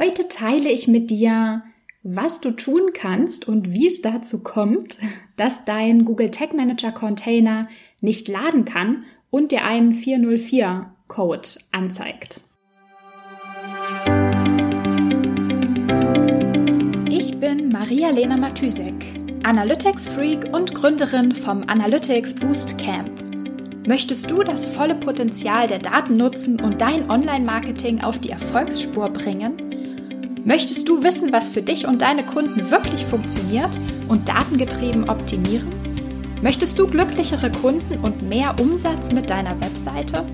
Heute teile ich mit dir, was du tun kannst und wie es dazu kommt, dass dein Google Tag Manager Container nicht laden kann und dir einen 404 Code anzeigt. Ich bin Maria-Lena Matysek, Analytics-Freak und Gründerin vom Analytics Boost Camp. Möchtest du das volle Potenzial der Daten nutzen und dein Online-Marketing auf die Erfolgsspur bringen? Möchtest du wissen, was für dich und deine Kunden wirklich funktioniert und datengetrieben optimieren? Möchtest du glücklichere Kunden und mehr Umsatz mit deiner Webseite?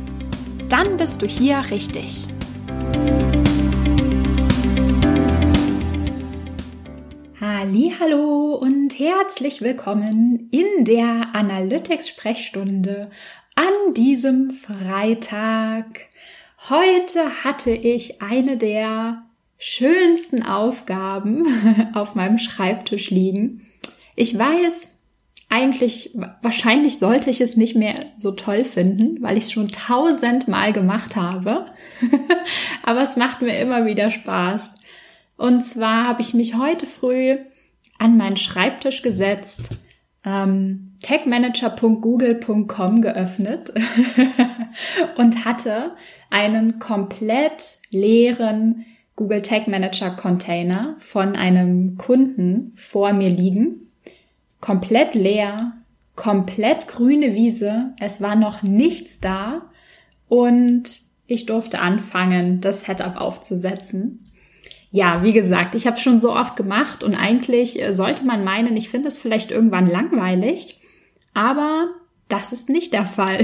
Dann bist du hier richtig. Hallo und herzlich willkommen in der Analytics Sprechstunde an diesem Freitag. Heute hatte ich eine der schönsten Aufgaben auf meinem Schreibtisch liegen. Ich weiß, eigentlich, wahrscheinlich sollte ich es nicht mehr so toll finden, weil ich es schon tausendmal gemacht habe. Aber es macht mir immer wieder Spaß. Und zwar habe ich mich heute früh an meinen Schreibtisch gesetzt, ähm, techmanager.google.com geöffnet und hatte einen komplett leeren Google Tag Manager Container von einem Kunden vor mir liegen. Komplett leer, komplett grüne Wiese. Es war noch nichts da und ich durfte anfangen, das Setup aufzusetzen. Ja, wie gesagt, ich habe schon so oft gemacht und eigentlich äh, sollte man meinen, ich finde es vielleicht irgendwann langweilig, aber das ist nicht der Fall.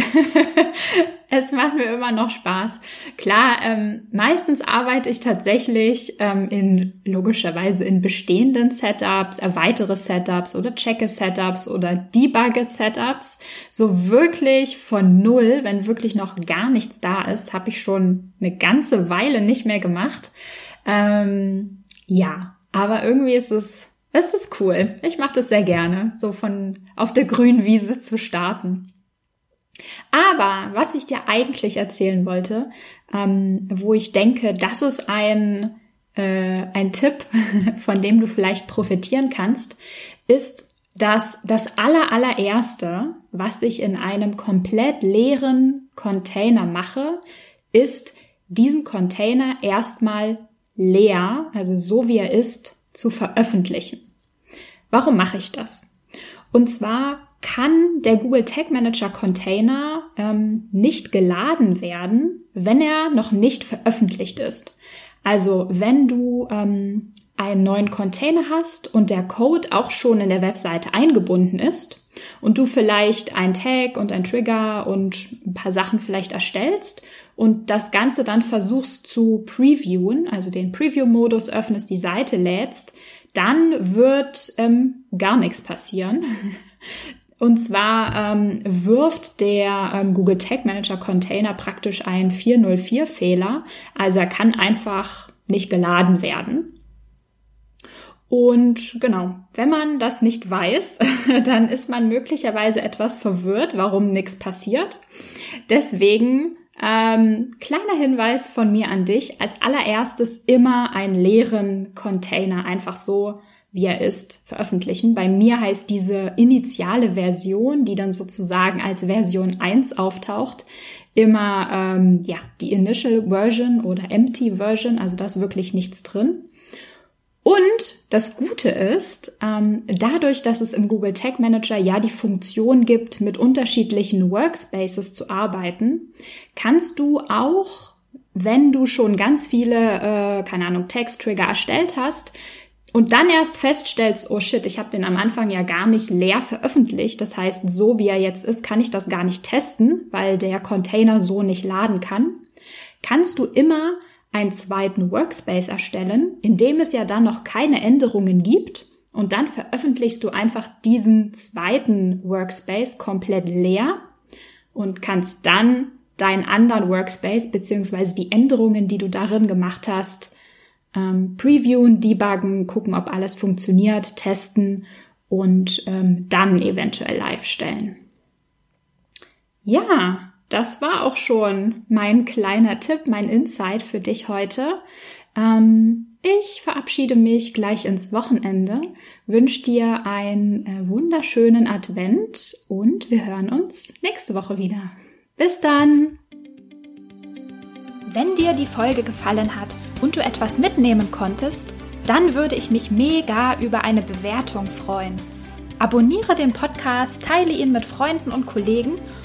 es macht mir immer noch Spaß. Klar, ähm, meistens arbeite ich tatsächlich ähm, in logischerweise in bestehenden Setups, erweitere Setups oder checke Setups oder debugge Setups. So wirklich von null, wenn wirklich noch gar nichts da ist, habe ich schon eine ganze Weile nicht mehr gemacht. Ähm, ja, aber irgendwie ist es es ist cool. Ich mache das sehr gerne, so von auf der grünen Wiese zu starten. Aber was ich dir eigentlich erzählen wollte, ähm, wo ich denke, das ist ein, äh, ein Tipp, von dem du vielleicht profitieren kannst, ist, dass das aller, allererste, was ich in einem komplett leeren Container mache, ist, diesen Container erstmal leer, also so wie er ist, zu veröffentlichen. Warum mache ich das? Und zwar kann der Google Tag Manager Container ähm, nicht geladen werden, wenn er noch nicht veröffentlicht ist. Also wenn du ähm, einen neuen Container hast und der Code auch schon in der Webseite eingebunden ist und du vielleicht ein Tag und ein Trigger und ein paar Sachen vielleicht erstellst und das Ganze dann versuchst zu previewen, also den Preview-Modus öffnest, die Seite lädst, dann wird ähm, gar nichts passieren. Und zwar ähm, wirft der ähm, Google Tag Manager Container praktisch einen 404 Fehler. Also er kann einfach nicht geladen werden. Und genau, wenn man das nicht weiß, dann ist man möglicherweise etwas verwirrt, warum nichts passiert. Deswegen ähm, kleiner Hinweis von mir an dich. Als allererstes immer einen leeren Container einfach so, wie er ist, veröffentlichen. Bei mir heißt diese initiale Version, die dann sozusagen als Version 1 auftaucht, immer ähm, ja die Initial Version oder Empty Version, also da ist wirklich nichts drin. Und das Gute ist, ähm, dadurch, dass es im Google Tag Manager ja die Funktion gibt, mit unterschiedlichen Workspaces zu arbeiten, kannst du auch, wenn du schon ganz viele, äh, keine Ahnung, Text-Trigger erstellt hast, und dann erst feststellst, oh shit, ich habe den am Anfang ja gar nicht leer veröffentlicht. Das heißt, so wie er jetzt ist, kann ich das gar nicht testen, weil der Container so nicht laden kann. Kannst du immer einen zweiten Workspace erstellen, in dem es ja dann noch keine Änderungen gibt. Und dann veröffentlichst du einfach diesen zweiten Workspace komplett leer und kannst dann deinen anderen Workspace beziehungsweise die Änderungen, die du darin gemacht hast, ähm, previewen, debuggen, gucken, ob alles funktioniert, testen und ähm, dann eventuell live stellen. Ja, das war auch schon mein kleiner Tipp, mein Insight für dich heute. Ähm, ich verabschiede mich gleich ins Wochenende, wünsche dir einen äh, wunderschönen Advent und wir hören uns nächste Woche wieder. Bis dann! Wenn dir die Folge gefallen hat und du etwas mitnehmen konntest, dann würde ich mich mega über eine Bewertung freuen. Abonniere den Podcast, teile ihn mit Freunden und Kollegen